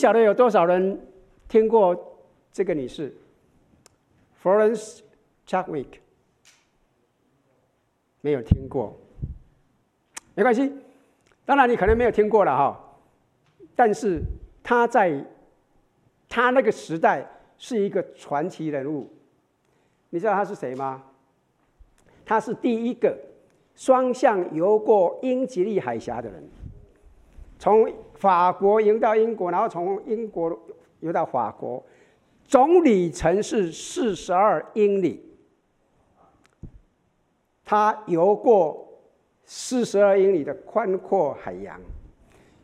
晓得有多少人听过这个女士，Florence Chadwick，没有听过，没关系。当然你可能没有听过了哈，但是她在她那个时代是一个传奇人物。你知道她是谁吗？她是第一个双向游过英吉利海峡的人，从法国游到英国，然后从英国游到法国，总里程是四十二英里。他游过四十二英里的宽阔海洋。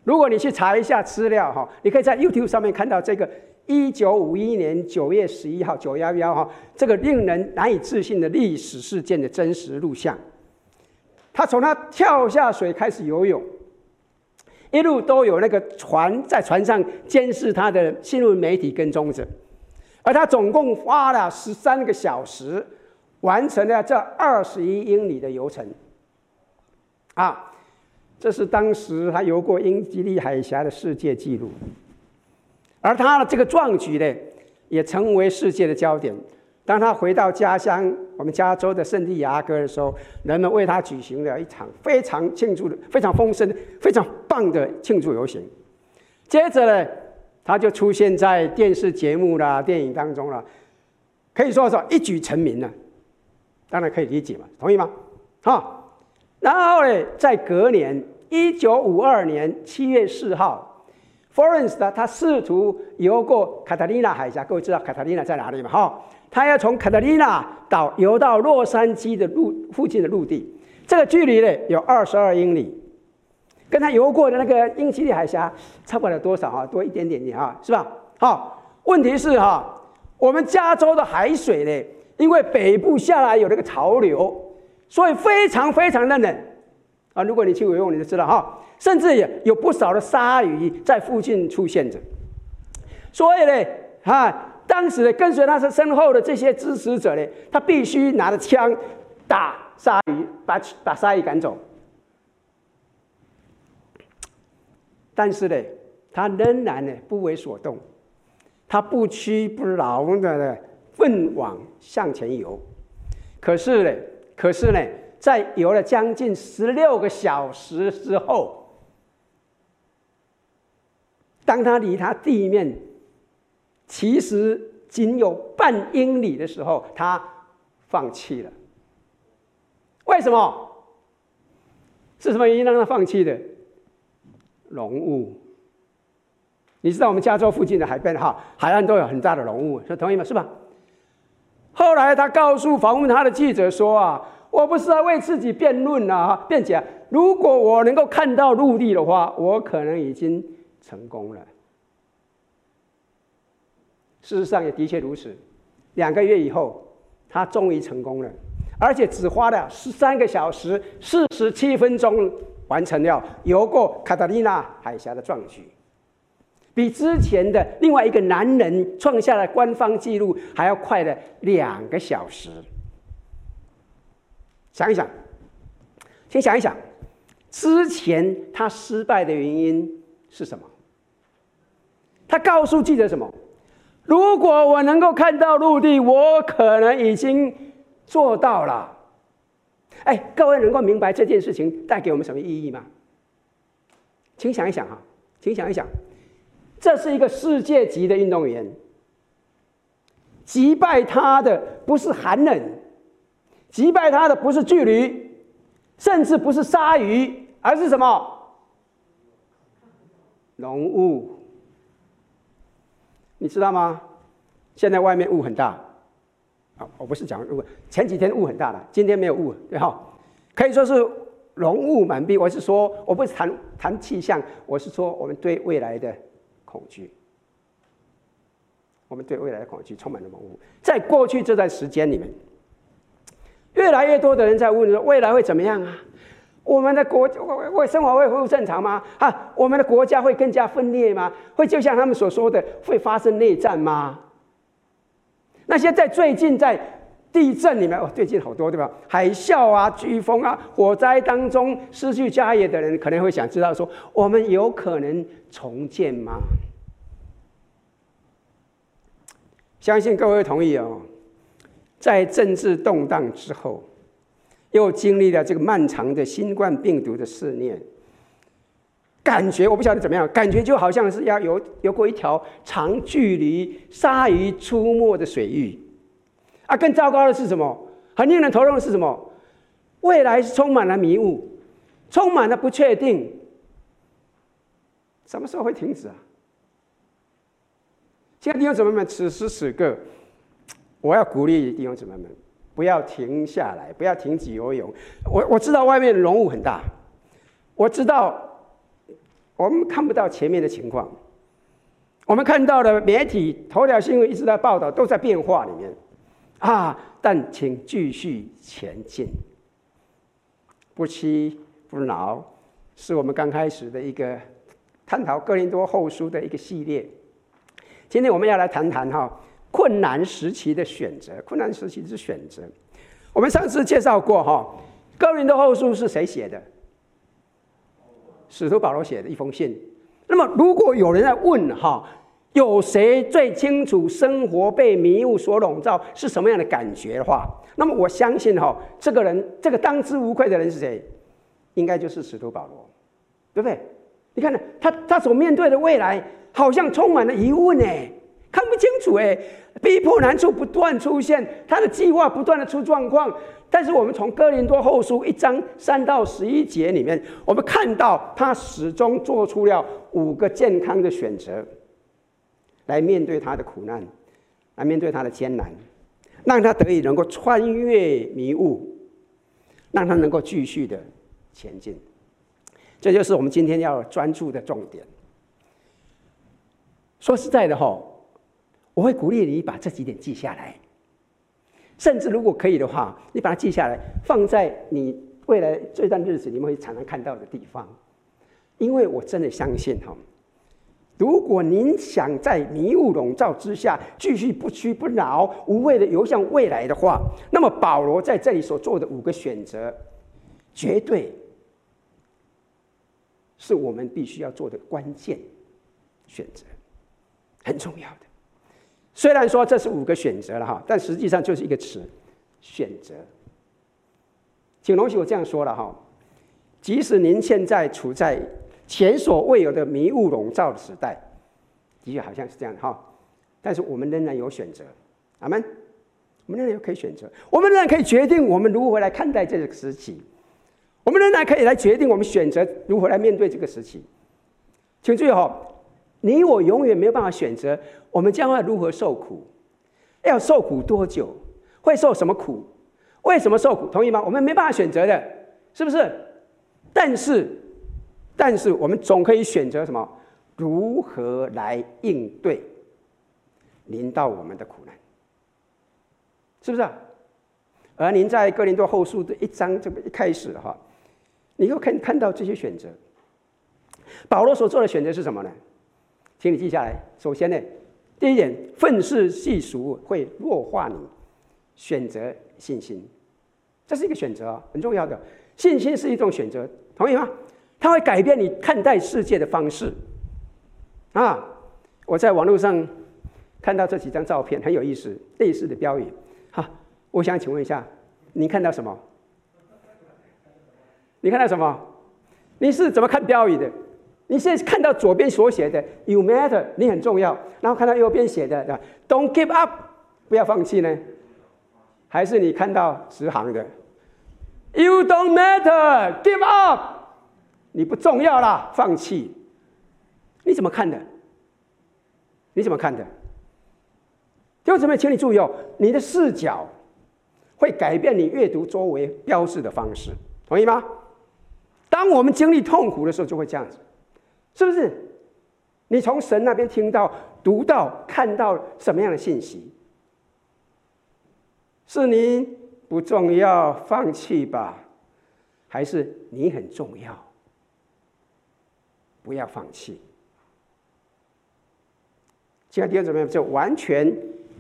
如果你去查一下资料哈，你可以在 YouTube 上面看到这个一九五一年九月十一号九幺幺哈，这个令人难以置信的历史事件的真实录像。他从他跳下水开始游泳。一路都有那个船在船上监视他的新闻媒体跟踪着，而他总共花了十三个小时，完成了这二十一英里的游程。啊，这是当时他游过英吉利海峡的世界纪录，而他的这个壮举呢，也成为世界的焦点。当他回到家乡，我们加州的圣地亚哥的时候，人们为他举行了一场非常庆祝的、非常丰盛、非常棒的庆祝游行。接着呢，他就出现在电视节目啦、电影当中了，可以说说一举成名了。当然可以理解嘛，同意吗？好，然后呢，在隔年一九五二年七月四号，Florence 呢，他试图游过卡塔利娜海峡，各位知道卡塔利娜在哪里吗？哈。他要从卡特琳娜岛游到洛杉矶的陆附近的陆地，这个距离呢有二十二英里，跟他游过的那个英吉利海峡差不了多少啊，多一点点点啊，是吧？好，问题是哈，我们加州的海水呢，因为北部下来有那个潮流，所以非常非常的冷啊。如果你去游泳，你就知道哈，甚至也有不少的鲨鱼在附近出现着，所以呢，哈。当时的跟随他身后的这些支持者呢，他必须拿着枪打鲨鱼，把把鲨鱼赶走。但是呢，他仍然呢不为所动，他不屈不挠的呢奋往向前游。可是呢，可是呢，在游了将近十六个小时之后，当他离他地面。其实仅有半英里的时候，他放弃了。为什么？是什么原因让他放弃的？浓雾。你知道我们加州附近的海边哈，海岸都有很大的浓雾，是同意吗？是吧？后来他告诉访问他的记者说啊，我不是在为自己辩论啊，辩解。如果我能够看到陆地的话，我可能已经成功了。事实上也的确如此，两个月以后，他终于成功了，而且只花了十三个小时四十七分钟完成了游过卡塔利娜海峡的壮举，比之前的另外一个男人创下的官方记录还要快了两个小时。想一想，先想一想，之前他失败的原因是什么？他告诉记者什么？如果我能够看到陆地，我可能已经做到了。哎，各位能够明白这件事情带给我们什么意义吗？请想一想哈，请想一想，这是一个世界级的运动员，击败他的不是寒冷，击败他的不是距离，甚至不是鲨鱼，而是什么？浓雾。你知道吗？现在外面雾很大，啊，我不是讲雾，前几天雾很大了，今天没有雾，对哈，可以说是浓雾满壁。我是说，我不是谈谈气象，我是说我们对未来的恐惧，我们对未来的恐惧充满了浓雾。在过去这段时间里面，越来越多的人在问说，未来会怎么样啊？我们的国会会生活会恢复正常吗？啊，我们的国家会更加分裂吗？会就像他们所说的，会发生内战吗？那些在最近在地震里面哦，最近好多对吧？海啸啊、飓风啊、火灾当中失去家业的人，可能会想知道说，我们有可能重建吗？相信各位同意哦，在政治动荡之后，又经历了这个漫长的新冠病毒的试炼，感觉我不晓得怎么样，感觉就好像是要游游过一条长距离鲨鱼出没的水域，啊，更糟糕的是什么？很令人头痛的是什么？未来是充满了迷雾，充满了不确定，什么时候会停止啊？亲爱的弟兄姊妹们，此时此刻，我要鼓励弟兄姊妹们，不要停下来，不要停止游泳。我我知道外面的浓雾很大，我知道我们看不到前面的情况，我们看到的媒体头条新闻一直在报道，都在变化里面啊。但请继续前进，不屈不挠，是我们刚开始的一个探讨哥林多后书的一个系列。今天我们要来谈谈哈困难时期的选择，困难时期的选择。我们上次介绍过哈，哥林多后书是谁写的？使徒保罗写的一封信。那么如果有人在问哈，有谁最清楚生活被迷雾所笼罩是什么样的感觉的话，那么我相信哈，这个人这个当之无愧的人是谁？应该就是使徒保罗，对不对？你看呢他他所面对的未来。好像充满了疑问哎，看不清楚哎，逼迫难处不断出现，他的计划不断的出状况。但是我们从哥林多后书一章三到十一节里面，我们看到他始终做出了五个健康的选择，来面对他的苦难，来面对他的艰难，让他得以能够穿越迷雾，让他能够继续的前进。这就是我们今天要专注的重点。说实在的哈，我会鼓励你把这几点记下来，甚至如果可以的话，你把它记下来，放在你未来这段日子你们会常常看到的地方。因为我真的相信哈，如果您想在迷雾笼罩之下继续不屈不挠、无畏的游向未来的话，那么保罗在这里所做的五个选择，绝对是我们必须要做的关键选择。很重要的，虽然说这是五个选择了哈，但实际上就是一个词，选择。请容许我这样说了哈，即使您现在处在前所未有的迷雾笼罩的时代，的确好像是这样哈，但是我们仍然有选择，阿门。我们仍然有可以选择，我们仍然可以决定我们如何来看待这个时期，我们仍然可以来决定我们选择如何来面对这个时期。请注意哈。你我永远没有办法选择，我们将会如何受苦，要受苦多久，会受什么苦，为什么受苦？同意吗？我们没办法选择的，是不是？但是，但是我们总可以选择什么？如何来应对临到我们的苦难？是不是？而您在哥林多后书的一章这个一开始哈，你又可以看到这些选择。保罗所做的选择是什么呢？请你记下来。首先呢，第一点，愤世嫉俗会弱化你，选择信心，这是一个选择，很重要的。信心是一种选择，同意吗？它会改变你看待世界的方式。啊，我在网络上看到这几张照片，很有意思，类似的标语。哈，我想请问一下，你看到什么？你看到什么？你是怎么看标语的？你现在看到左边所写的 “You matter”，你很重要。然后看到右边写的 “Don't give up”，不要放弃呢？还是你看到直行的 “You don't matter, give up”，你不重要啦，放弃？你怎么看的？你怎么看的？弟兄姊妹，请你注意哦，你的视角会改变你阅读周围标志的方式，同意吗？当我们经历痛苦的时候，就会这样子。是不是？你从神那边听到、读到、看到什么样的信息？是你不重要，放弃吧？还是你很重要，不要放弃？亲爱的弟兄姊妹，这完全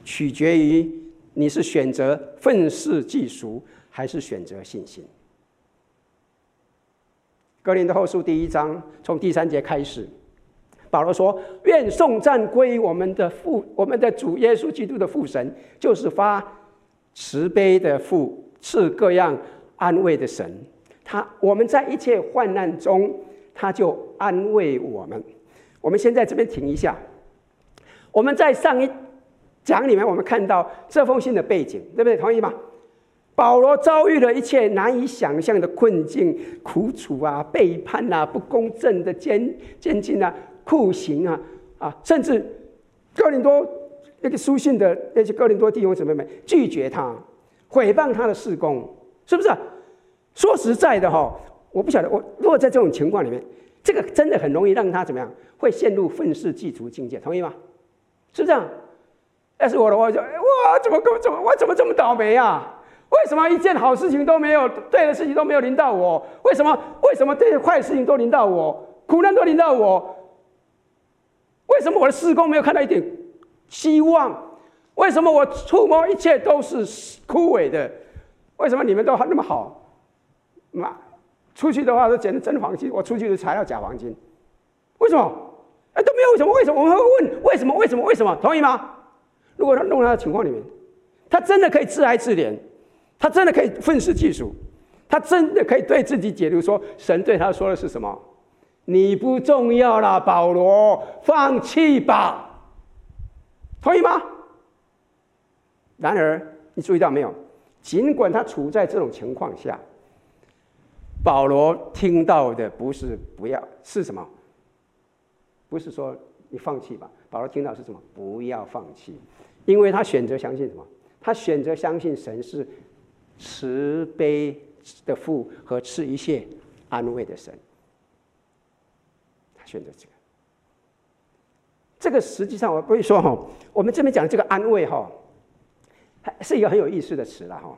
取决于你是选择愤世嫉俗，还是选择信心。格林的后书第一章从第三节开始，保罗说：“愿颂赞归我们的父，我们的主耶稣基督的父神，就是发慈悲的父，赐各样安慰的神。他我们在一切患难中，他就安慰我们。我们先在这边停一下。我们在上一讲里面，我们看到这封信的背景，对不对？同意吗？保罗遭遇了一切难以想象的困境、苦楚啊、背叛啊、不公正的监监禁啊。”酷刑啊啊！甚至哥林多那个书信的那些哥林多弟兄姊妹们拒绝他，毁谤他的事工，是不是？说实在的哈，我不晓得，我如果在这种情况里面，这个真的很容易让他怎么样？会陷入愤世嫉俗境界，同意吗？是不是这样？要是我的话，就我，怎么怎么我怎么这么倒霉啊？为什么一件好事情都没有，对的事情都没有临到我？为什么为什么这些坏事情都临到我？苦难都临到我？为什么我的事工没有看到一点希望？为什么我触摸一切都是枯萎的？为什么你们都还那么好？妈，出去的话都捡的真黄金，我出去的材料假黄金。为什么？哎，都没有为什么？为什么？我们会问为什么？为什么？为什么？同意吗？如果他弄到的情况里面，他真的可以自哀自怜，他真的可以愤世嫉俗，他真的可以对自己解读说，神对他说的是什么？你不重要了，保罗，放弃吧，同意吗？然而，你注意到没有？尽管他处在这种情况下，保罗听到的不是不要，是什么？不是说你放弃吧。保罗听到是什么？不要放弃，因为他选择相信什么？他选择相信神是慈悲的父和赐一切安慰的神。他选择这个，这个实际上我不会说哈，我们这边讲的这个安慰哈，是一个很有意思的词了哈。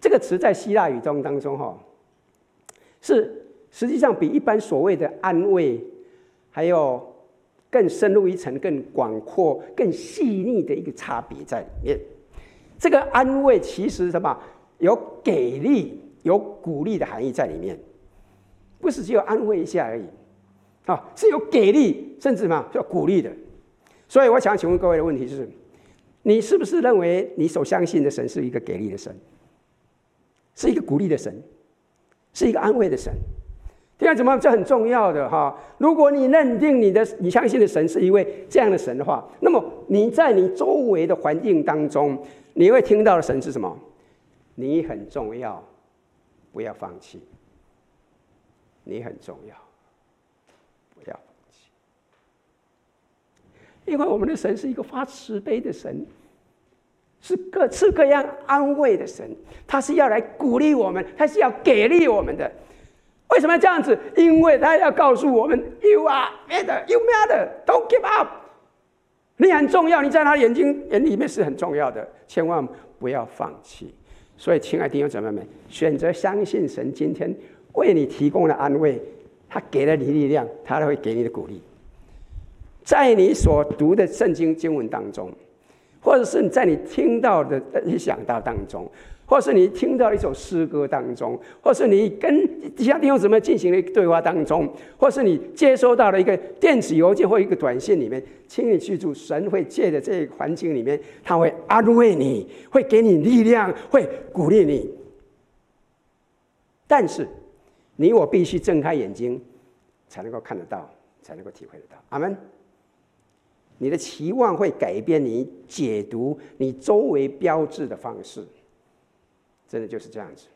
这个词在希腊语中当中哈，是实际上比一般所谓的安慰还有更深入一层、更广阔、更细腻的一个差别在里面。这个安慰其实什么有给力、有鼓励的含义在里面，不是只有安慰一下而已。啊，是有给力，甚至嘛，叫鼓励的。所以我想请问各位的问题就是：你是不是认为你所相信的神是一个给力的神，是一个鼓励的神，是一个安慰的神？第二，怎么这很重要的哈？如果你认定你的你相信的神是一位这样的神的话，那么你在你周围的环境当中，你会听到的神是什么？你很重要，不要放弃。你很重要。不要放弃因为我们的神是一个发慈悲的神，是各式各样安慰的神，他是要来鼓励我们，他是要给力我们的。为什么要这样子？因为他要告诉我们：“You are matter, you matter, don't give up。”你很重要，你在他眼睛眼里面是很重要的，千万不要放弃。所以，亲爱的弟兄姊妹们，选择相信神，今天为你提供了安慰，他给了你力量，他都会给你的鼓励。在你所读的圣经经文当中，或者是你在你听到的一想到当中，或是你听到一首诗歌当中，或是你跟其他弟兄姊妹进行的一个对话当中，或是你接收到了一个电子邮件或一个短信里面，请你记住，神会借着这个环境里面，他会安慰你，会给你力量，会鼓励你。但是，你我必须睁开眼睛，才能够看得到，才能够体会得到。阿门。你的期望会改变你解读你周围标志的方式，真的就是这样子。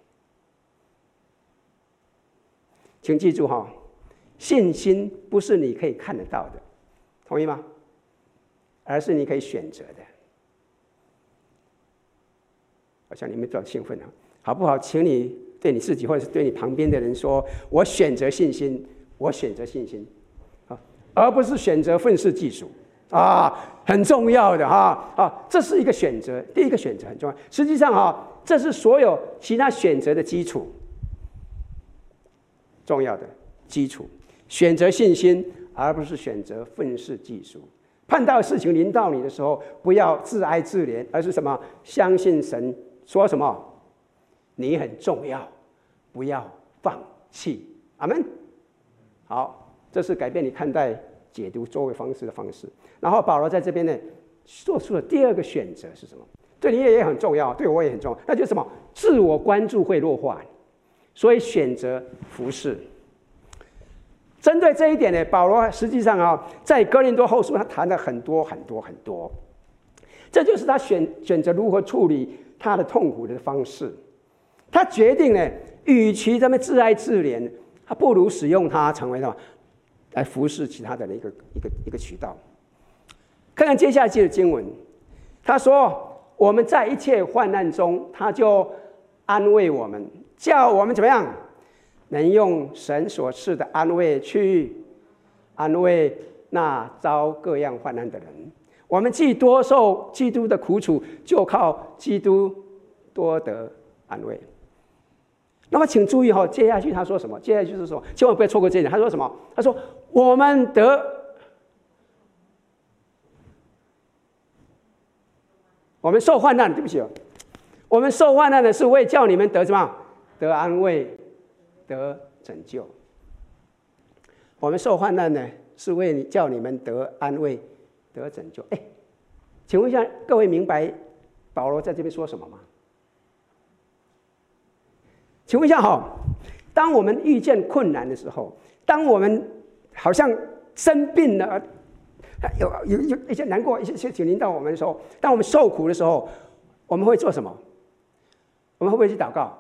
请记住哈，信心不是你可以看得到的，同意吗？而是你可以选择的。我想你们比较兴奋啊，好不好？请你对你自己，或者是对你旁边的人说：“我选择信心，我选择信心，啊，而不是选择愤世嫉俗。”啊，很重要的哈啊，这是一个选择，第一个选择很重要。实际上哈，这是所有其他选择的基础，重要的基础。选择信心，而不是选择愤世嫉俗。碰到事情临到你的时候，不要自哀自怜，而是什么？相信神说什么？你很重要，不要放弃。阿门。好，这是改变你看待解读作为方式的方式。然后保罗在这边呢，做出了第二个选择是什么？对你也也很重要，对我也很重要，那就是什么？自我关注会弱化，所以选择服侍。针对这一点呢，保罗实际上啊，在哥林多后书他谈了很多很多很多，这就是他选选择如何处理他的痛苦的方式。他决定呢，与其这么自哀自怜，他不如使用它成为什么？来服侍其他的一个一个一个渠道。看看接下来的经文，他说：“我们在一切患难中，他就安慰我们，叫我们怎么样，能用神所赐的安慰去安慰那遭各样患难的人。我们既多受基督的苦楚，就靠基督多得安慰。”那么，请注意哈，接下去他说什么？接下去就是说，千万不要错过这一点。他说什么？他说：“我们得，我们受患难，对不起哦，我们受患难的是为叫你们得什么？得安慰，得拯救。我们受患难呢，是为叫你们得安慰，得拯救。哎，请问一下，各位明白保罗在这边说什么吗？”请问一下哈，当我们遇见困难的时候，当我们好像生病了，有有有一些难过、一些事情临到我们的时候，当我们受苦的时候，我们会做什么？我们会不会去祷告？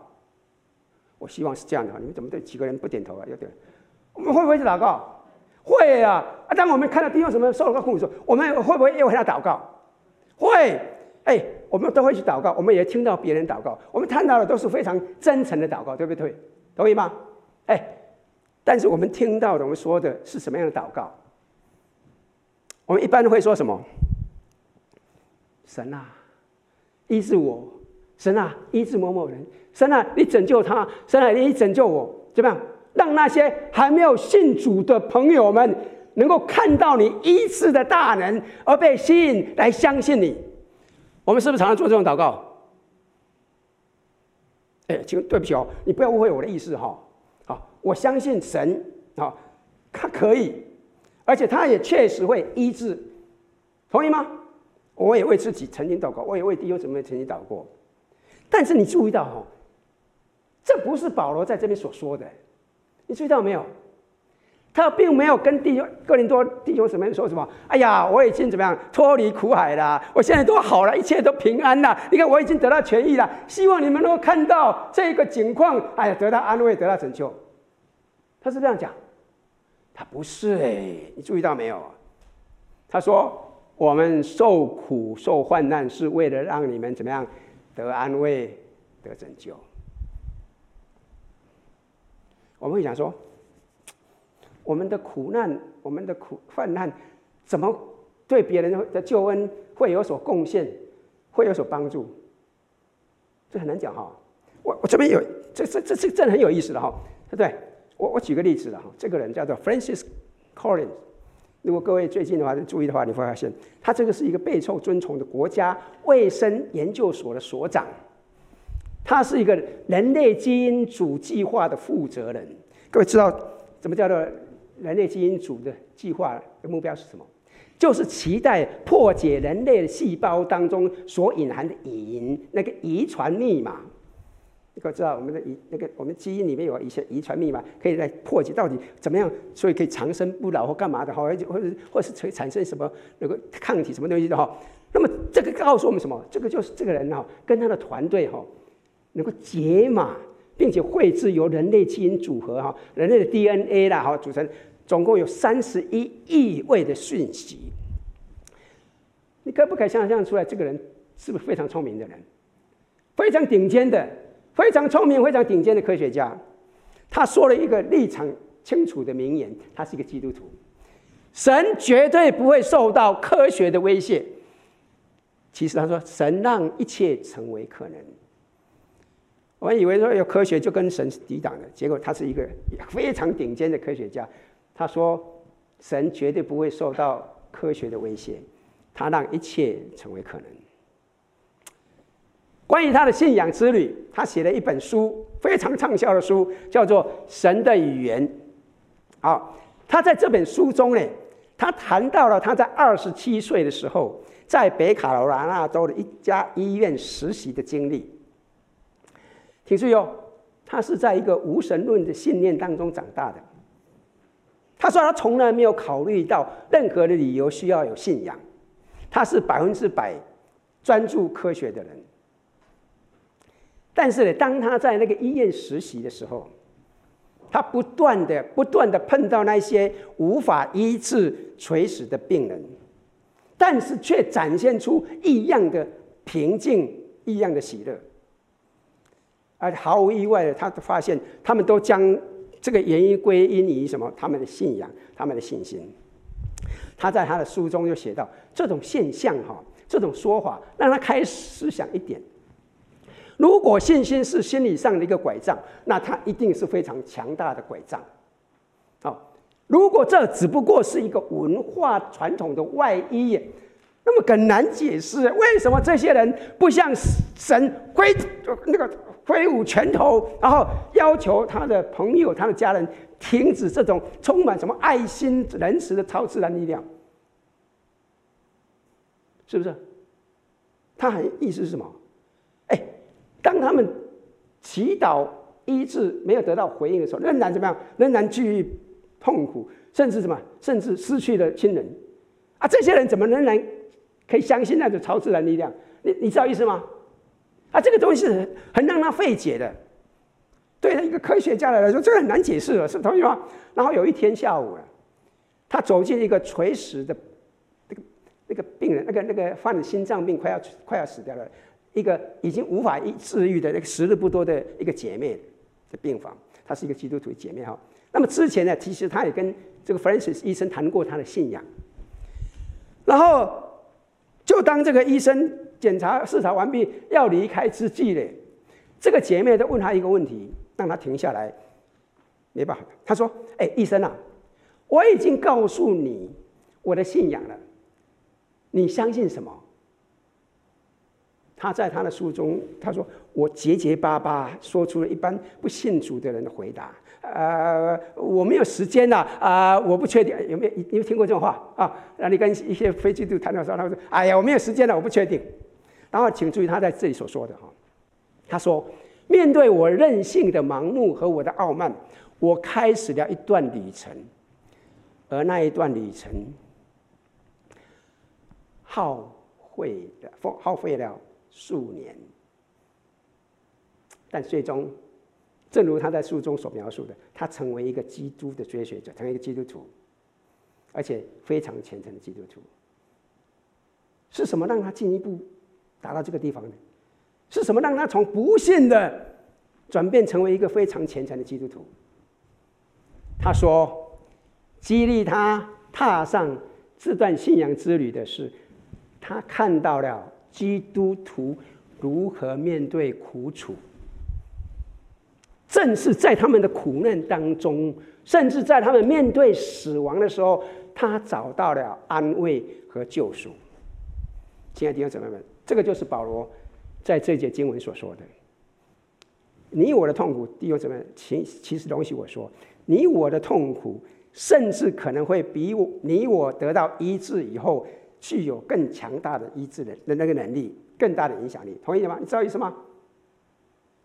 我希望是这样的。你们怎么对几个人不点头啊？有点，我们会不会去祷告？会啊！啊，当我们看到弟兄什么受了个苦的时候，我们会不会又为他祷告？会。哎，我们都会去祷告，我们也听到别人祷告，我们看到的都是非常真诚的祷告，对不对？同意吗？哎，但是我们听到的，我们说的是什么样的祷告？我们一般会说什么？神啊，医治我！神啊，医治某某人！神啊，你拯救他！神啊，你拯救我！怎么样？让那些还没有信主的朋友们能够看到你医治的大能，而被吸引来相信你。我们是不是常常做这种祷告？哎，请对不起哦，你不要误会我的意思哈。好，我相信神啊，他可以，而且他也确实会医治，同意吗？我也为自己曾经祷告，我也为弟兄姊妹曾经祷过。但是你注意到哈，这不是保罗在这边所说的，你注意到没有？他并没有跟弟兄哥林多弟兄姊妹说什么。哎呀，我已经怎么样脱离苦海了？我现在都好了，一切都平安了。你看，我已经得到痊愈了。希望你们能够看到这个景况，哎呀，得到安慰，得到拯救。他是这样讲，他不是哎，你注意到没有？他说：“我们受苦受患难，是为了让你们怎么样得安慰，得拯救。”我们会想说。我们的苦难，我们的苦患难，怎么对别人的救恩会有所贡献，会有所帮助？这很难讲哈。我我这边有，这这这这这很有意思的哈，对不对？我我举个例子了哈，这个人叫做 Francis Collins。如果各位最近的话注意的话，你会发现他这个是一个备受尊崇的国家卫生研究所的所长，他是一个人类基因组计划的负责人。各位知道怎么叫做？人类基因组的计划的目标是什么？就是期待破解人类的细胞当中所隐含的隐那个遗传密码。你可知道我们的遗那个我们基因里面有一些遗传密码，可以来破解到底怎么样，所以可以长生不老或干嘛的哈，或者或者或是产生什么那个抗体什么东西的哈。那么这个告诉我们什么？这个就是这个人哈跟他的团队哈能够解码，并且绘制由人类基因组合哈人类的 DNA 啦哈组成。总共有三十一亿位的讯息，你可不可以想象出来？这个人是不是非常聪明的人？非常顶尖的，非常聪明、非常顶尖的科学家。他说了一个立场清楚的名言：他是一个基督徒，神绝对不会受到科学的威胁。其实他说，神让一切成为可能。我们以为说有科学就跟神抵挡的，结果他是一个非常顶尖的科学家。他说：“神绝对不会受到科学的威胁，他让一切成为可能。”关于他的信仰之旅，他写了一本书，非常畅销的书，叫做《神的语言》。好，他在这本书中呢，他谈到了他在二十七岁的时候，在北卡罗来纳州的一家医院实习的经历。请注意哦，他是在一个无神论的信念当中长大的。他说他从来没有考虑到任何的理由需要有信仰，他是百分之百专注科学的人。但是呢，当他在那个医院实习的时候，他不断的、不断的碰到那些无法医治垂死的病人，但是却展现出异样的平静、异样的喜乐。而毫无意外的，他发现他们都将这个原因归因于什么？他们的信仰、他们的信心。他在他的书中就写到，这种现象哈，这种说法让他开始思想一点。如果信心是心理上的一个拐杖，那它一定是非常强大的拐杖。好，如果这只不过是一个文化传统的外衣，那么很难解释为什么这些人不向神挥那个挥舞拳头，然后要求他的朋友、他的家人停止这种充满什么爱心、仁慈的超自然力量，是不是？他很意思是什么？当他们祈祷医治没有得到回应的时候，仍然怎么样？仍然继续痛苦，甚至什么？甚至失去了亲人啊！这些人怎么仍然可以相信那种超自然力量？你你知道意思吗？啊，这个东西是很让他费解的。对一个科学家来说，这个很难解释了，是同意吗？然后有一天下午了，他走进一个垂死的那个那个病人，那个那个患了心脏病，快要快要死掉了。一个已经无法治愈的那个时日不多的一个姐妹的病房，她是一个基督徒姐妹哈。那么之前呢，其实她也跟这个 Francis 医生谈过她的信仰。然后，就当这个医生检查视察完毕要离开之际呢，这个姐妹就问他一个问题，让他停下来。没办法，他说：“哎，医生啊，我已经告诉你我的信仰了，你相信什么？”他在他的书中，他说：“我结结巴巴说出了一般不信主的人的回答。呃，我没有时间了啊，我不确定有没有，你有听过这种话啊？那你跟一些非基督谈的时候，他说：‘哎呀，我没有时间了，我不确定。’然后，请注意他在这里所说的哈，他说：‘面对我任性的盲目和我的傲慢，我开始了一段旅程，而那一段旅程耗费的，耗费了。’数年，但最终，正如他在书中所描述的，他成为一个基督的追随者，成为一个基督徒，而且非常虔诚的基督徒。是什么让他进一步达到这个地方呢？是什么让他从不信的转变成为一个非常虔诚的基督徒？他说，激励他踏上这段信仰之旅的是，他看到了。基督徒如何面对苦楚？正是在他们的苦难当中，甚至在他们面对死亡的时候，他找到了安慰和救赎。亲爱的弟兄姊妹们，这个就是保罗在这节经文所说的：“你我的痛苦，弟兄姊妹，其其实容许我说，你我的痛苦，甚至可能会比我你我得到医治以后。”具有更强大的医治的那个能力，更大的影响力，同意吗？你知道意思吗？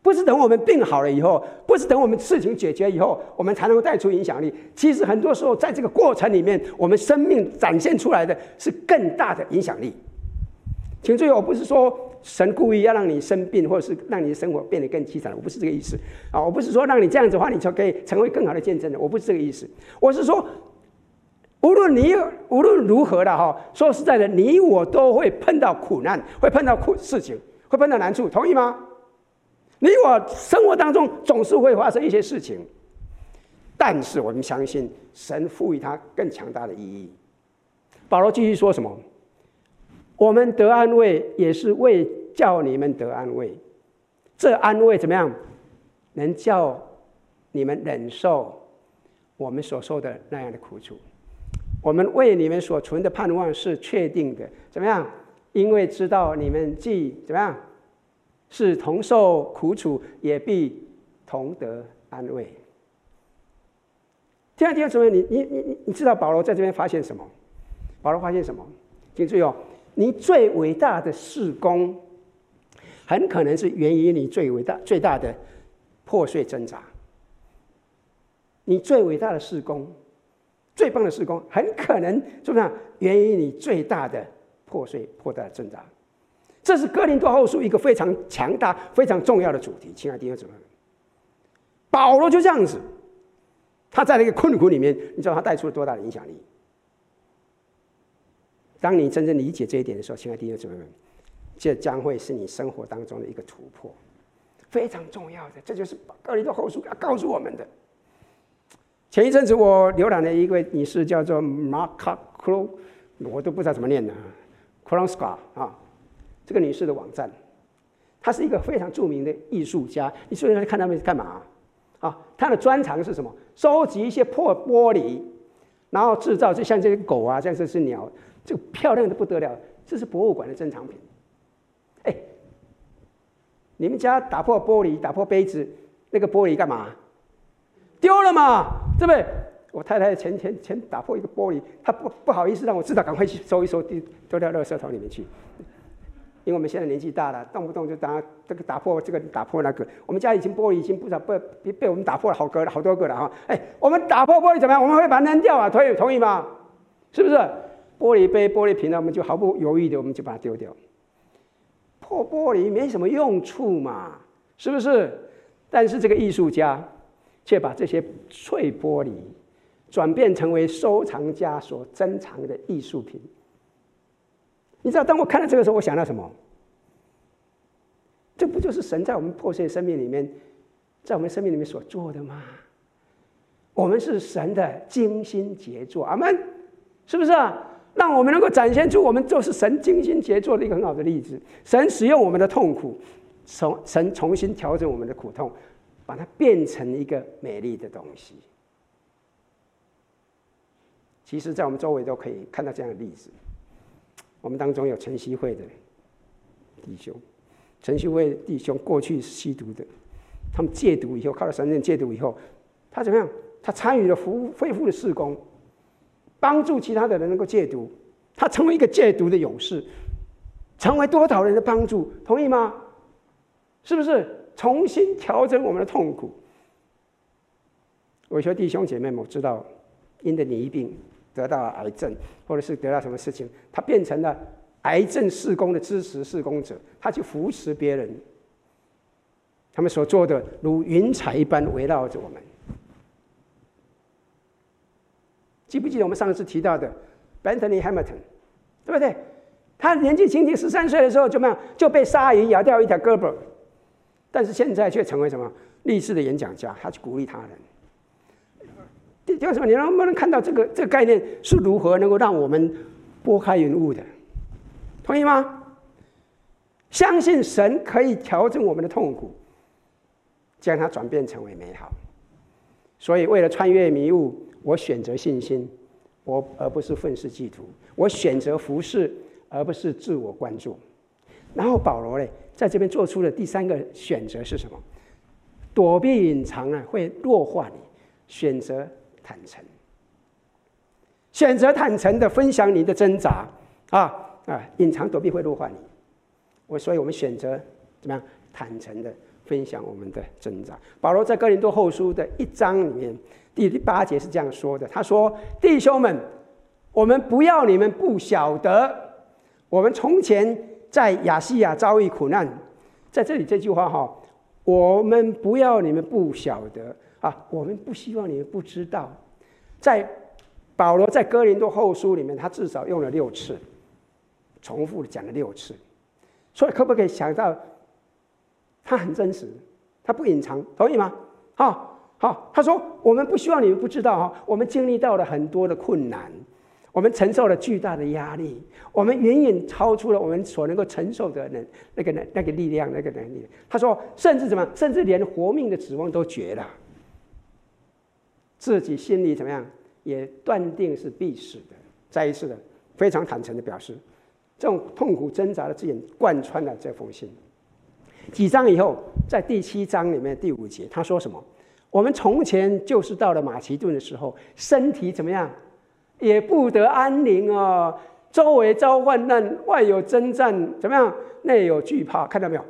不是等我们病好了以后，不是等我们事情解决以后，我们才能够带出影响力。其实很多时候，在这个过程里面，我们生命展现出来的是更大的影响力。请注意，我不是说神故意要让你生病，或者是让你的生活变得更凄惨，我不是这个意思啊！我不是说让你这样子的话，你就可以成为更好的见证人，我不是这个意思。我是说。无论你无论如何的哈，说实在的，你我都会碰到苦难，会碰到苦事情，会碰到难处，同意吗？你我生活当中总是会发生一些事情，但是我们相信神赋予它更强大的意义。保罗继续说什么？我们得安慰，也是为叫你们得安慰。这安慰怎么样？能叫你们忍受我们所受的那样的苦楚。我们为你们所存的盼望是确定的，怎么样？因为知道你们既怎么样，是同受苦楚，也必同得安慰。第二、第二，什么？你、你、你、你知道保罗在这边发现什么？保罗发现什么？请注意哦，你最伟大的事工，很可能是源于你最伟大、最大的破碎挣扎。你最伟大的事工，最棒的事工，很可能怎么样？源于你最大的破碎、破大的挣扎。这是哥林多后书一个非常强大、非常重要的主题。亲爱的弟兄姊妹们，保罗就这样子，他在那个困苦里面，你知道他带出了多大的影响力？当你真正理解这一点的时候，亲爱的弟兄姊妹们，这将会是你生活当中的一个突破，非常重要的。这就是哥林多后书要告诉我们的。前一阵子我浏览了一位女士，叫做 Marka Klo，我都不知道怎么念的 k r o n s k a 啊，这个女士的网站，她是一个非常著名的艺术家。你说她看他们干嘛？啊，她的专长是什么？收集一些破玻璃，然后制造，就像这些狗啊，像这只鸟，这个漂亮的不得了，这是博物馆的珍藏品。哎，你们家打破玻璃，打破杯子，那个玻璃干嘛？丢了嘛，对不对？我太太前前前打破一个玻璃，她不不好意思让我知道，赶快去收一收，丢丢到垃圾桶里面去。因为我们现在年纪大了，动不动就打这个打破这个打破那个。我们家已经玻璃已经不少被被被我们打破了好个好多个了哈。哎，我们打破玻璃怎么样？我们会把它扔掉啊？同意同意吗？是不是？玻璃杯、玻璃瓶呢？我们就毫不犹豫的，我们就把它丢掉。破玻璃没什么用处嘛，是不是？但是这个艺术家。却把这些碎玻璃转变成为收藏家所珍藏的艺术品。你知道，当我看到这个时候，我想到什么？这不就是神在我们破碎生命里面，在我们生命里面所做的吗？我们是神的精心杰作，阿门，是不是啊？让我们能够展现出我们就是神精心杰作的一个很好的例子。神使用我们的痛苦，从神重新调整我们的苦痛。把它变成一个美丽的东西。其实，在我们周围都可以看到这样的例子。我们当中有晨曦会的弟兄，晨曦会弟兄过去是吸毒的，他们戒毒以后，靠了神圣戒毒以后，他怎么样？他参与了复恢复的事工，帮助其他的人能够戒毒，他成为一个戒毒的勇士，成为多少人的帮助？同意吗？是不是？重新调整我们的痛苦。我说弟兄姐妹们，我知道，因着你一病得到了癌症，或者是得到什么事情，他变成了癌症事工的支持事工者，他去扶持别人。他们所做的如云彩一般围绕着我们。记不记得我们上次提到的 Bentley Hamilton，对不对？他年纪轻轻十三岁的时候，怎么样就被鲨鱼咬掉一条胳膊？但是现在却成为什么励志的演讲家，他去鼓励他人。第二什么？你能不能看到这个这个概念是如何能够让我们拨开云雾的？同意吗？相信神可以调整我们的痛苦，将它转变成为美好。所以，为了穿越迷雾，我选择信心，我而不是愤世嫉俗；我选择服侍，而不是自我关注。然后保罗呢，在这边做出的第三个选择是什么？躲避隐藏啊，会弱化你；选择坦诚，选择坦诚的分享你的挣扎啊啊！隐藏躲避会弱化你。我所以，我们选择怎么样？坦诚的分享我们的挣扎。保罗在哥林多后书的一章里面第八节是这样说的：“他说，弟兄们，我们不要你们不晓得，我们从前。”在亚细亚遭遇苦难，在这里这句话哈，我们不要你们不晓得啊，我们不希望你们不知道。在保罗在哥林多后书里面，他至少用了六次，重复的讲了六次，所以可不可以想到，他很真实，他不隐藏，同意吗？好，好，他说我们不希望你们不知道哈，我们经历到了很多的困难。我们承受了巨大的压力，我们远远超出了我们所能够承受的能那个能那个力量那个能力。他说，甚至怎么，甚至连活命的指望都绝了，自己心里怎么样，也断定是必死的。再一次的，非常坦诚的表示，这种痛苦挣扎的字眼贯穿了这封信。几章以后，在第七章里面第五节，他说什么？我们从前就是到了马其顿的时候，身体怎么样？也不得安宁啊！周围遭患难，外有征战，怎么样？内有惧怕，看到没有？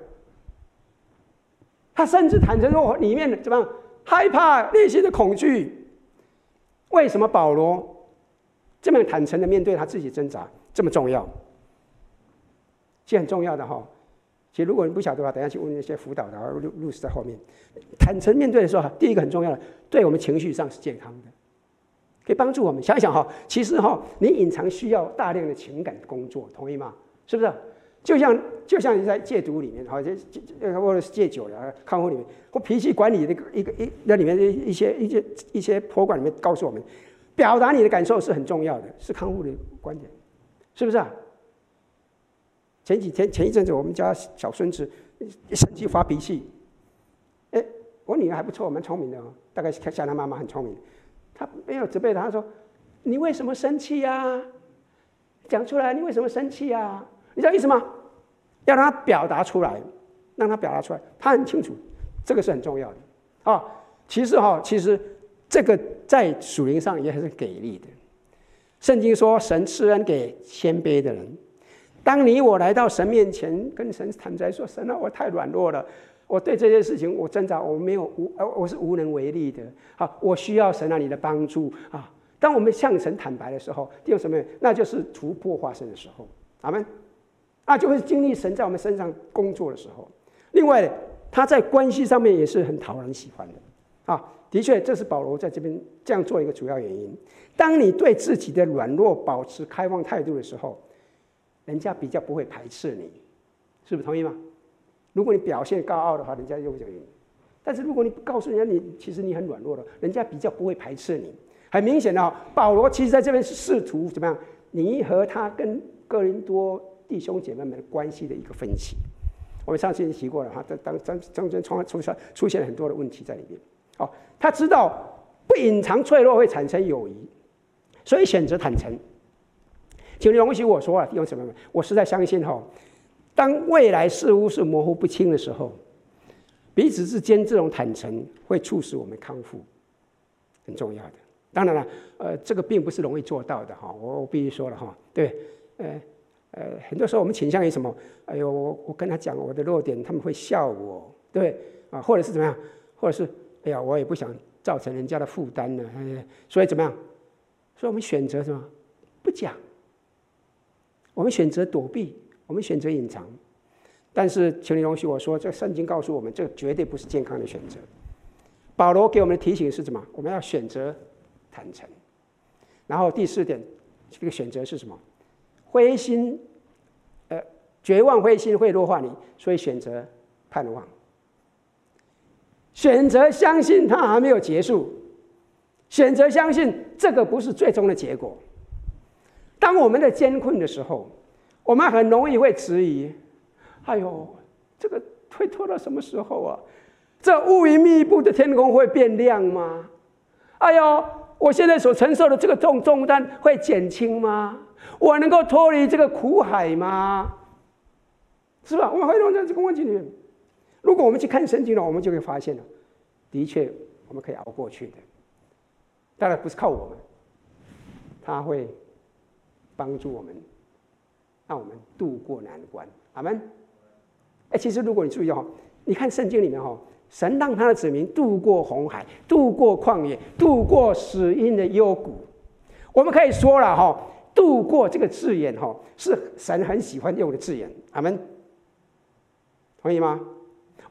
他甚至坦诚说，里面怎么样？害怕，内心的恐惧。为什么保罗这么坦诚的面对他自己挣扎，这么重要？其实很重要的哈。其实如果你不晓得的话，等下去问那些辅导的，录录是在后面。坦诚面对的时候，第一个很重要的，对我们情绪上是健康的，可以帮助我们。想一想哈，其实哈，你隐藏需要大量的情感工作，同意吗？是不是？就像就像你在戒毒里面，哈，就或者是戒酒的康复里面，或脾气管理的一个一个一那里面的一些一些一些托管里面告诉我们，表达你的感受是很重要的，是康复的观点，是不是啊？前几天前一阵子，我们家小孙子一生气发脾气，哎，我女儿还不错，蛮聪明的哦，大概像她妈妈很聪明。他没有责备他，她说：“你为什么生气呀？讲出来，你为什么生气呀？你知道意思吗？要让他表达出来，让他表达出来，他很清楚，这个是很重要的啊。其实哈，其实这个在属灵上也很是给力的。圣经说，神赐恩给谦卑的人。”当你我来到神面前，跟神坦白说：“神啊，我太软弱了，我对这件事情我挣扎，我没有无，呃我是无能为力的。好，我需要神啊你的帮助啊！当我们向神坦白的时候，第二什么？那就是突破发生的时候。阿门。那就会经历神在我们身上工作的时候。另外，他在关系上面也是很讨人喜欢的。啊，的确，这是保罗在这边这样做一个主要原因。当你对自己的软弱保持开放态度的时候。人家比较不会排斥你，是不是同意吗？如果你表现高傲的话，人家就会这样。但是如果你不告诉人家你其实你很软弱的，人家比较不会排斥你。很明显的哈，保罗其实在这边是试图怎么样？你和他跟哥林多弟兄姐妹们的关系的一个分歧。我们上次已经提过了哈，这当中中间出出现出现很多的问题在里面。哦，他知道不隐藏脆弱会产生友谊，所以选择坦诚。请容许我说啊，弟兄姊妹们，我实在相信哈，当未来似乎是模糊不清的时候，彼此之间这种坦诚会促使我们康复，很重要的。当然了，呃，这个并不是容易做到的哈，我我必须说了哈，对，呃呃，很多时候我们倾向于什么？哎呦，我我跟他讲我的弱点，他们会笑我，对啊，或者是怎么样？或者是哎呀，我也不想造成人家的负担呢，所以怎么样？所以我们选择什么？不讲。我们选择躲避，我们选择隐藏，但是，请你容许我说，这圣经告诉我们，这绝对不是健康的选择。保罗给我们的提醒是什么？我们要选择坦诚。然后第四点，这个选择是什么？灰心，呃，绝望、灰心会弱化你，所以选择盼望，选择相信它还没有结束，选择相信这个不是最终的结果。当我们的艰困的时候，我们很容易会质疑：“哎呦，这个会拖到什么时候啊？这乌云密布的天空会变亮吗？哎呦，我现在所承受的这个重重担会减轻吗？我能够脱离这个苦海吗？是吧？我们回头在这个问题里面，如果我们去看圣经了，我们就会发现了，的确我们可以熬过去的。当然不是靠我们，他会。帮助我们，让我们渡过难关。阿门。哎，其实如果你注意哦，你看圣经里面哈，神让他的子民渡过红海，渡过旷野，渡过死荫的幽谷。我们可以说了哈，渡过这个字眼哈，是神很喜欢用的字眼。阿门。同意吗？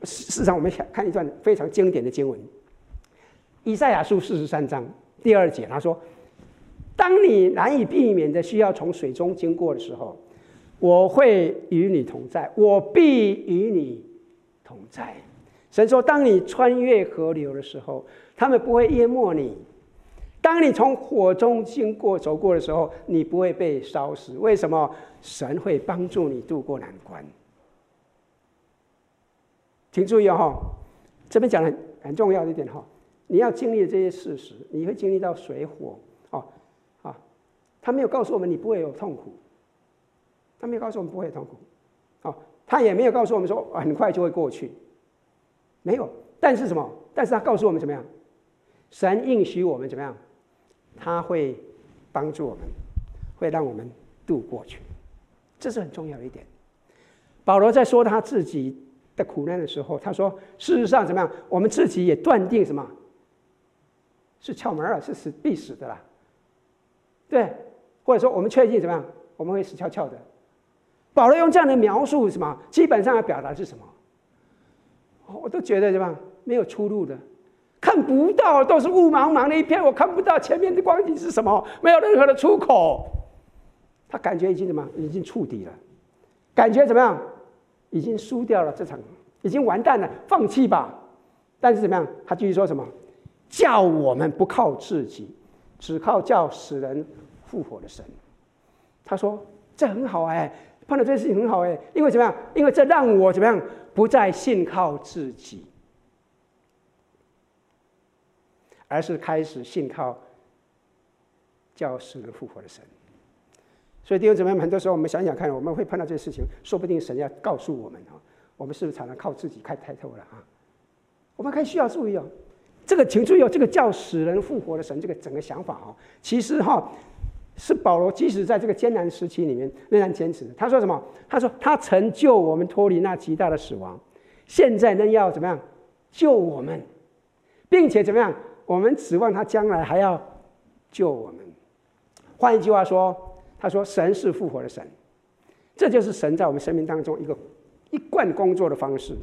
事实上，我们想看一段非常经典的经文，《以赛亚书》四十三章第二节，他说。当你难以避免的需要从水中经过的时候，我会与你同在，我必与你同在。神说：当你穿越河流的时候，他们不会淹没你；当你从火中经过走过的时候，你不会被烧死。为什么？神会帮助你渡过难关。请注意哈，这边讲的很很重要的一点哈，你要经历这些事实，你会经历到水火哦，啊。他没有告诉我们你不会有痛苦，他没有告诉我们不会痛苦，好，他也没有告诉我们说很快就会过去，没有。但是什么？但是他告诉我们怎么样？神应许我们怎么样？他会帮助我们，会让我们度过去，这是很重要的一点。保罗在说他自己的苦难的时候，他说：“事实上怎么样？我们自己也断定什么？是窍门了，是死必死的啦。对，或者说我们确定怎么样？我们会死翘翘的。”保罗用这样的描述什么？基本上要表达是什么？我都觉得什么？没有出路的，看不到，都是雾茫茫的一片，我看不到前面的光景是什么，没有任何的出口。他感觉已经什么？已经触底了，感觉怎么样？已经输掉了这场，已经完蛋了，放弃吧。但是怎么样？他继续说什么？叫我们不靠自己，只靠叫死人复活的神。他说这很好哎，碰到这件事情很好哎，因为怎么样？因为这让我怎么样？不再信靠自己。而是开始信靠叫死人复活的神，所以弟兄姊妹们，很多时候我们想想看，我们会碰到这些事情，说不定神要告诉我们啊，我们是不是常常靠自己开太透了啊？我们可以需要注意哦，这个请注意哦，这个叫死人复活的神，这个整个想法哦，其实哈是保罗即使在这个艰难时期里面仍然坚持。他说什么？他说他曾救我们脱离那极大的死亡，现在呢要怎么样救我们，并且怎么样？我们指望他将来还要救我们。换一句话说，他说：“神是复活的神，这就是神在我们生命当中一个一贯工作的方式。”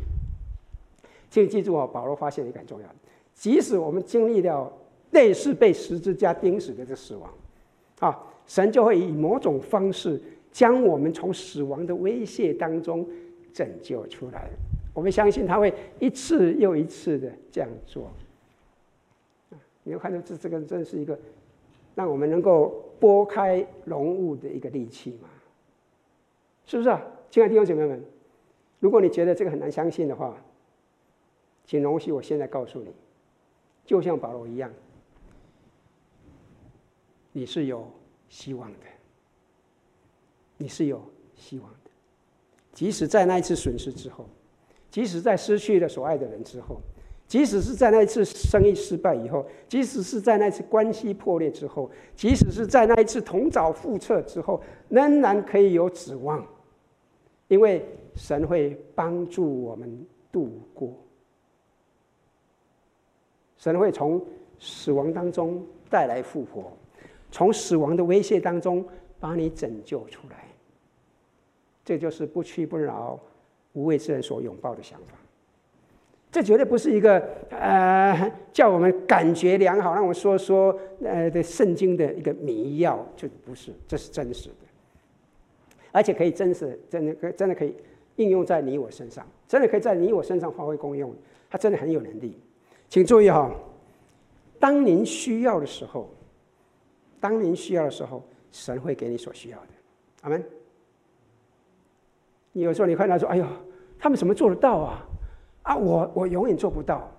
请记住哦，保罗发现一个很重要的：即使我们经历了类似被十字架钉死的这死亡，啊，神就会以某种方式将我们从死亡的威胁当中拯救出来。我们相信他会一次又一次的这样做。你要看到这这个真是一个让我们能够拨开浓雾的一个利器嘛？是不是啊，亲爱的弟兄姐妹们？如果你觉得这个很难相信的话，请容许我现在告诉你，就像保罗一样，你是有希望的，你是有希望的。即使在那一次损失之后，即使在失去了所爱的人之后。即使是在那一次生意失败以后，即使是在那一次关系破裂之后，即使是在那一次同找覆辙之后，仍然可以有指望，因为神会帮助我们度过。神会从死亡当中带来复活，从死亡的威胁当中把你拯救出来。这就是不屈不挠、无畏之人所拥抱的想法。这绝对不是一个呃叫我们感觉良好，让我们说说呃的圣经的一个迷药，就不是，这是真实的，而且可以真实，真的可真的可以应用在你我身上，真的可以在你我身上发挥功用，它真的很有能力。请注意哈，当您需要的时候，当您需要的时候，神会给你所需要的。阿门。你有时候你看到说，哎呦，他们怎么做得到啊？啊，我我永远做不到。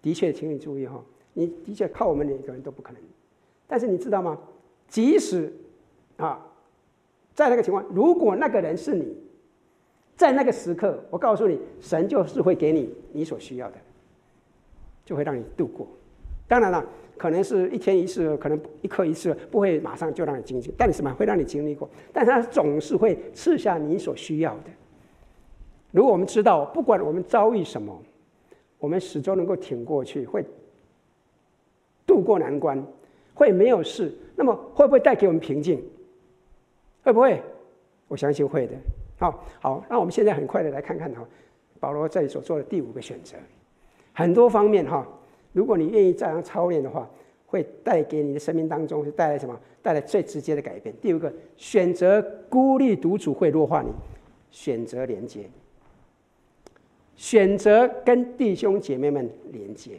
的确，请你注意哈，你的确靠我们两个人都不可能。但是你知道吗？即使啊，在那个情况，如果那个人是你，在那个时刻，我告诉你，神就是会给你你所需要的，就会让你度过。当然了，可能是一天一次，可能一刻一次，不会马上就让你经历，但是什么会让你经历过？但是他总是会赐下你所需要的。如果我们知道，不管我们遭遇什么，我们始终能够挺过去，会度过难关，会没有事，那么会不会带给我们平静？会不会？我相信会的。好，好，那我们现在很快的来看看哈，保罗这里所做的第五个选择，很多方面哈，如果你愿意这样操练的话，会带给你的生命当中是带来什么？带来最直接的改变。第五个选择孤立独处会弱化你，选择连接。选择跟弟兄姐妹们连接，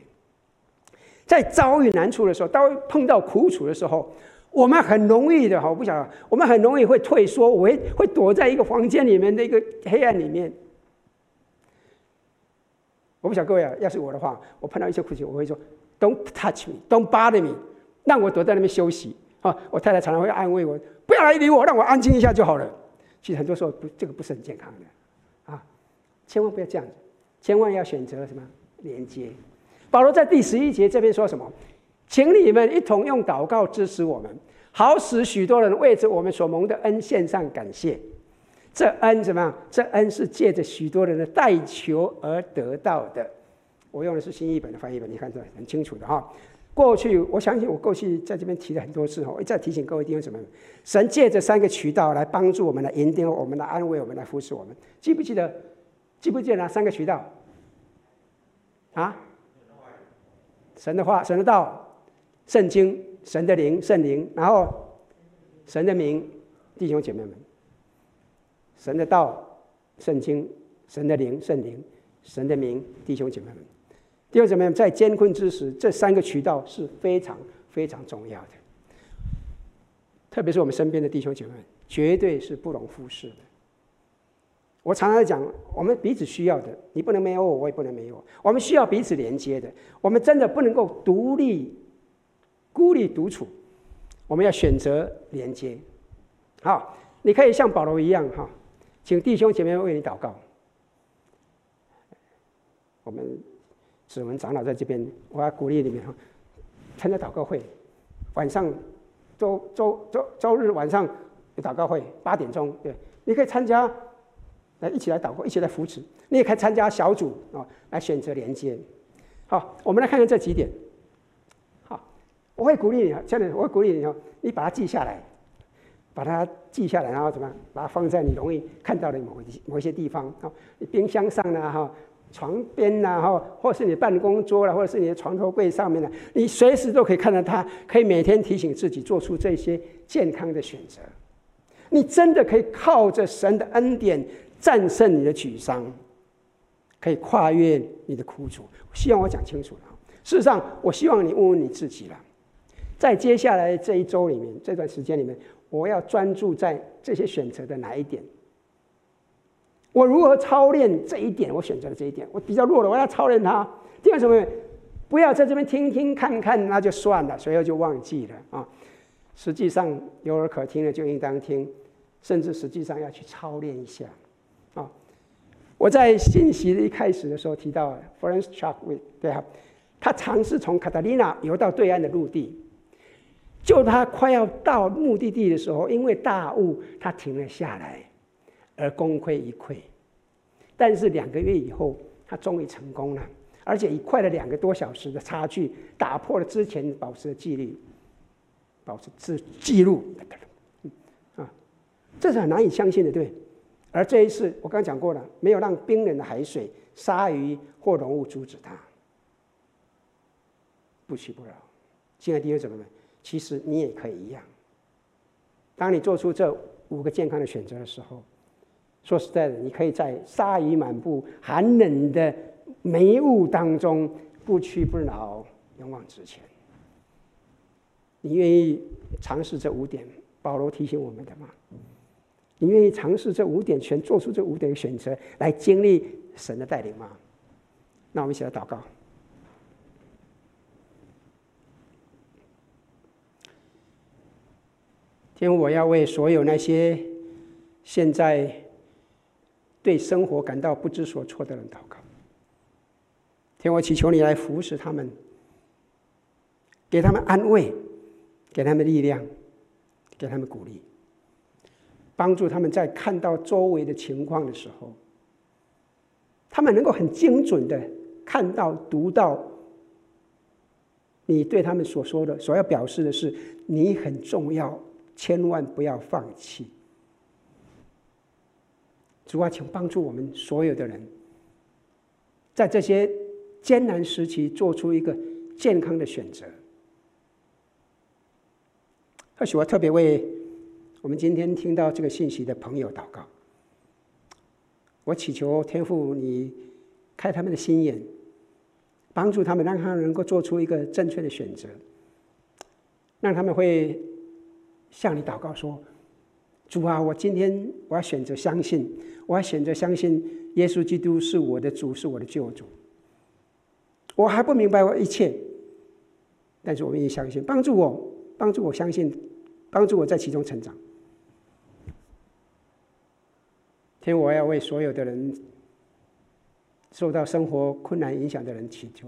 在遭遇难处的时候，当碰到苦楚的时候，我们很容易的哈，我不想，我们很容易会退缩，我会会躲在一个房间里面的一个黑暗里面。我不晓得各位啊，要是我的话，我碰到一些苦情，我会说：“Don't touch me, don't bother me，让我躲在那边休息。”啊，我太太常常会安慰我：“不要来理我，让我安静一下就好了。”其实很多时候不，这个不是很健康的啊，千万不要这样子。千万要选择什么连接？保罗在第十一节这边说什么？请你们一同用祷告支持我们，好使许多人为着我们所蒙的恩献上感谢。这恩怎么样？这恩是借着许多人的代求而得到的。我用的是新译本的翻译本，你看这很清楚的哈。过去我相信我过去在这边提了很多次哈，一再提醒各位弟兄姊妹，神借着三个渠道来帮助我们，来引领我们，来安慰我们，来扶持我们。记不记得？记不记得哪三个渠道？啊？神的话，神的道，圣经，神的灵，圣灵，然后神的名，弟兄姐妹们，神的道，圣经，神的灵，圣灵，神的名，弟兄姐妹们。弟兄姐妹们？在艰困之时，这三个渠道是非常非常重要的。特别是我们身边的弟兄姐妹，绝对是不容忽视的。我常常讲，我们彼此需要的，你不能没有我，我也不能没有我。我们需要彼此连接的，我们真的不能够独立、孤立独处，我们要选择连接。好，你可以像保罗一样，哈，请弟兄姐妹为你祷告。我们。指纹长老在这边，我要鼓励你们哈，参加祷告会，晚上周周周周日晚上有祷告会，八点钟，对，你可以参加，来一起来祷告，一起来扶持。你也可以参加小组啊，来选择连接。好，我们来看看这几点。好，我会鼓励你，真的我会鼓励你哦，你把它记下来，把它记下来，然后怎么样，把它放在你容易看到的某一某一些地方啊，你冰箱上呢哈。床边呐，哈，或是你办公桌了，或者是你的床头柜上面呢，你随时都可以看到它，可以每天提醒自己做出这些健康的选择。你真的可以靠着神的恩典战胜你的沮丧，可以跨越你的苦楚。希望我讲清楚了。事实上，我希望你问问你自己了，在接下来这一周里面，这段时间里面，我要专注在这些选择的哪一点？我如何操练这一点？我选择了这一点。我比较弱了，我要操练它。第二什么？不要在这边听听看看，那就算了，随后就忘记了啊。实际上有耳可听的就应当听，甚至实际上要去操练一下啊。我在信息的一开始的时候提到，Francis Chalk 对啊，他尝试从卡塔利娜游到对岸的陆地，就他快要到目的地的时候，因为大雾，他停了下来。而功亏一篑，但是两个月以后，他终于成功了，而且以快了两个多小时的差距，打破了之前保持的纪录，保持自记录，啊，这是很难以相信的，对。而这一次，我刚讲过了，没有让冰冷的海水、鲨鱼或浓雾阻止他，不屈不挠。亲爱的弟兄姊妹们，其实你也可以一样。当你做出这五个健康的选择的时候。说实在的，你可以在鲨鱼满布、寒冷的迷雾当中不屈不挠、勇往直前。你愿意尝试这五点？保罗提醒我们的吗？你愿意尝试这五点，全做出这五点选择，来经历神的带领吗？那我们一起来祷告。天，我要为所有那些现在。对生活感到不知所措的人祷告，天，我祈求你来服侍他们，给他们安慰，给他们力量，给他们鼓励，帮助他们在看到周围的情况的时候，他们能够很精准的看到、读到你对他们所说的、所要表示的是，你很重要，千万不要放弃。主啊，请帮助我们所有的人，在这些艰难时期做出一个健康的选择。或许我特别为我们今天听到这个信息的朋友祷告。我祈求天父，你开他们的心眼，帮助他们，让他们能够做出一个正确的选择，让他们会向你祷告说。主啊，我今天我要选择相信，我要选择相信耶稣基督是我的主，是我的救主。我还不明白我一切，但是我愿意相信，帮助我，帮助我相信，帮助我在其中成长。天，我要为所有的人受到生活困难影响的人祈求，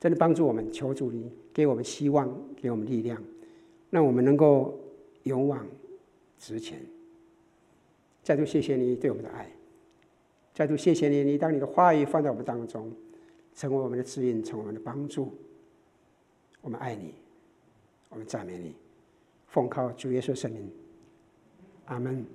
真的帮助我们，求主你给我们希望，给我们力量，让我们能够勇往直前。再度谢谢你对我们的爱，再度谢谢你，你当你的话语放在我们当中，成为我们的指引，成为我们的帮助。我们爱你，我们赞美你，奉靠主耶稣圣名，阿门。